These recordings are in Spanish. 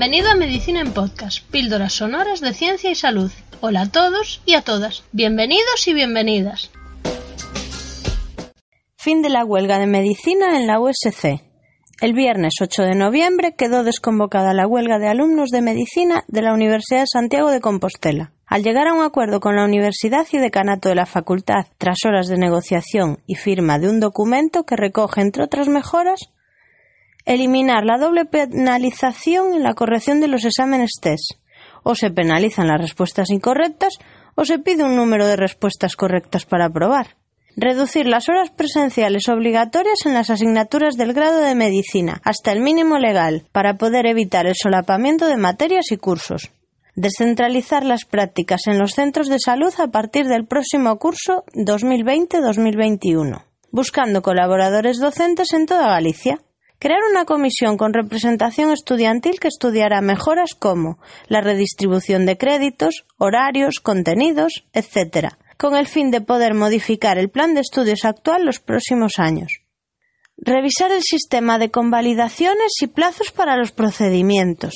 Bienvenido a Medicina en Podcast, píldoras sonoras de ciencia y salud. Hola a todos y a todas. Bienvenidos y bienvenidas. Fin de la huelga de medicina en la USC. El viernes 8 de noviembre quedó desconvocada la huelga de alumnos de medicina de la Universidad de Santiago de Compostela. Al llegar a un acuerdo con la universidad y decanato de la facultad, tras horas de negociación y firma de un documento que recoge, entre otras mejoras, eliminar la doble penalización en la corrección de los exámenes test. O se penalizan las respuestas incorrectas o se pide un número de respuestas correctas para aprobar. Reducir las horas presenciales obligatorias en las asignaturas del grado de medicina hasta el mínimo legal para poder evitar el solapamiento de materias y cursos. Descentralizar las prácticas en los centros de salud a partir del próximo curso 2020-2021, buscando colaboradores docentes en toda Galicia. Crear una comisión con representación estudiantil que estudiará mejoras como la redistribución de créditos, horarios, contenidos, etc., con el fin de poder modificar el plan de estudios actual los próximos años. Revisar el sistema de convalidaciones y plazos para los procedimientos.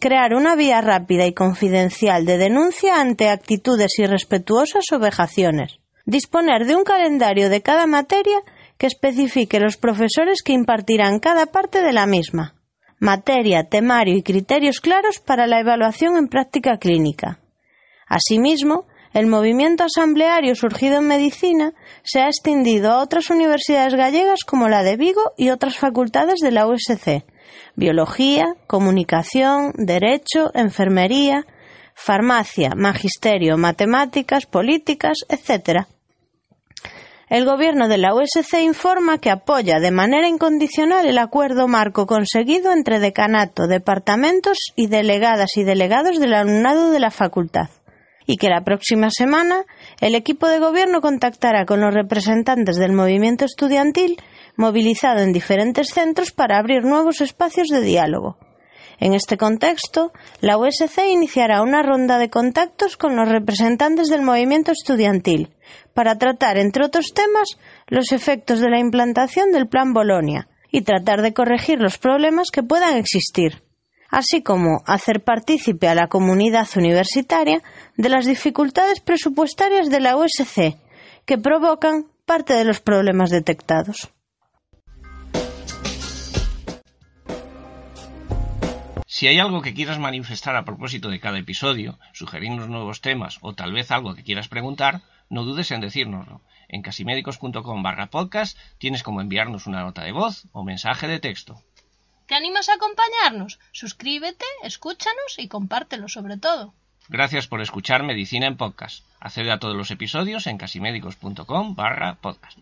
Crear una vía rápida y confidencial de denuncia ante actitudes irrespetuosas o vejaciones. Disponer de un calendario de cada materia que especifique los profesores que impartirán cada parte de la misma, materia, temario y criterios claros para la evaluación en práctica clínica. Asimismo, el movimiento asambleario surgido en medicina se ha extendido a otras universidades gallegas como la de Vigo y otras facultades de la USC, biología, comunicación, derecho, enfermería, farmacia, magisterio, matemáticas, políticas, etc. El gobierno de la USC informa que apoya de manera incondicional el acuerdo marco conseguido entre decanato, departamentos y delegadas y delegados del alumnado de la facultad y que la próxima semana el equipo de gobierno contactará con los representantes del movimiento estudiantil movilizado en diferentes centros para abrir nuevos espacios de diálogo. En este contexto, la USC iniciará una ronda de contactos con los representantes del movimiento estudiantil para tratar, entre otros temas, los efectos de la implantación del Plan Bolonia y tratar de corregir los problemas que puedan existir, así como hacer partícipe a la comunidad universitaria de las dificultades presupuestarias de la USC que provocan parte de los problemas detectados. Si hay algo que quieras manifestar a propósito de cada episodio, sugerirnos nuevos temas o tal vez algo que quieras preguntar, no dudes en decírnoslo. En casimédicos.com barra podcast tienes como enviarnos una nota de voz o mensaje de texto. ¿Te animas a acompañarnos? Suscríbete, escúchanos y compártelo sobre todo. Gracias por escuchar Medicina en Podcast. Accede a todos los episodios en casimédicos.com barra podcast.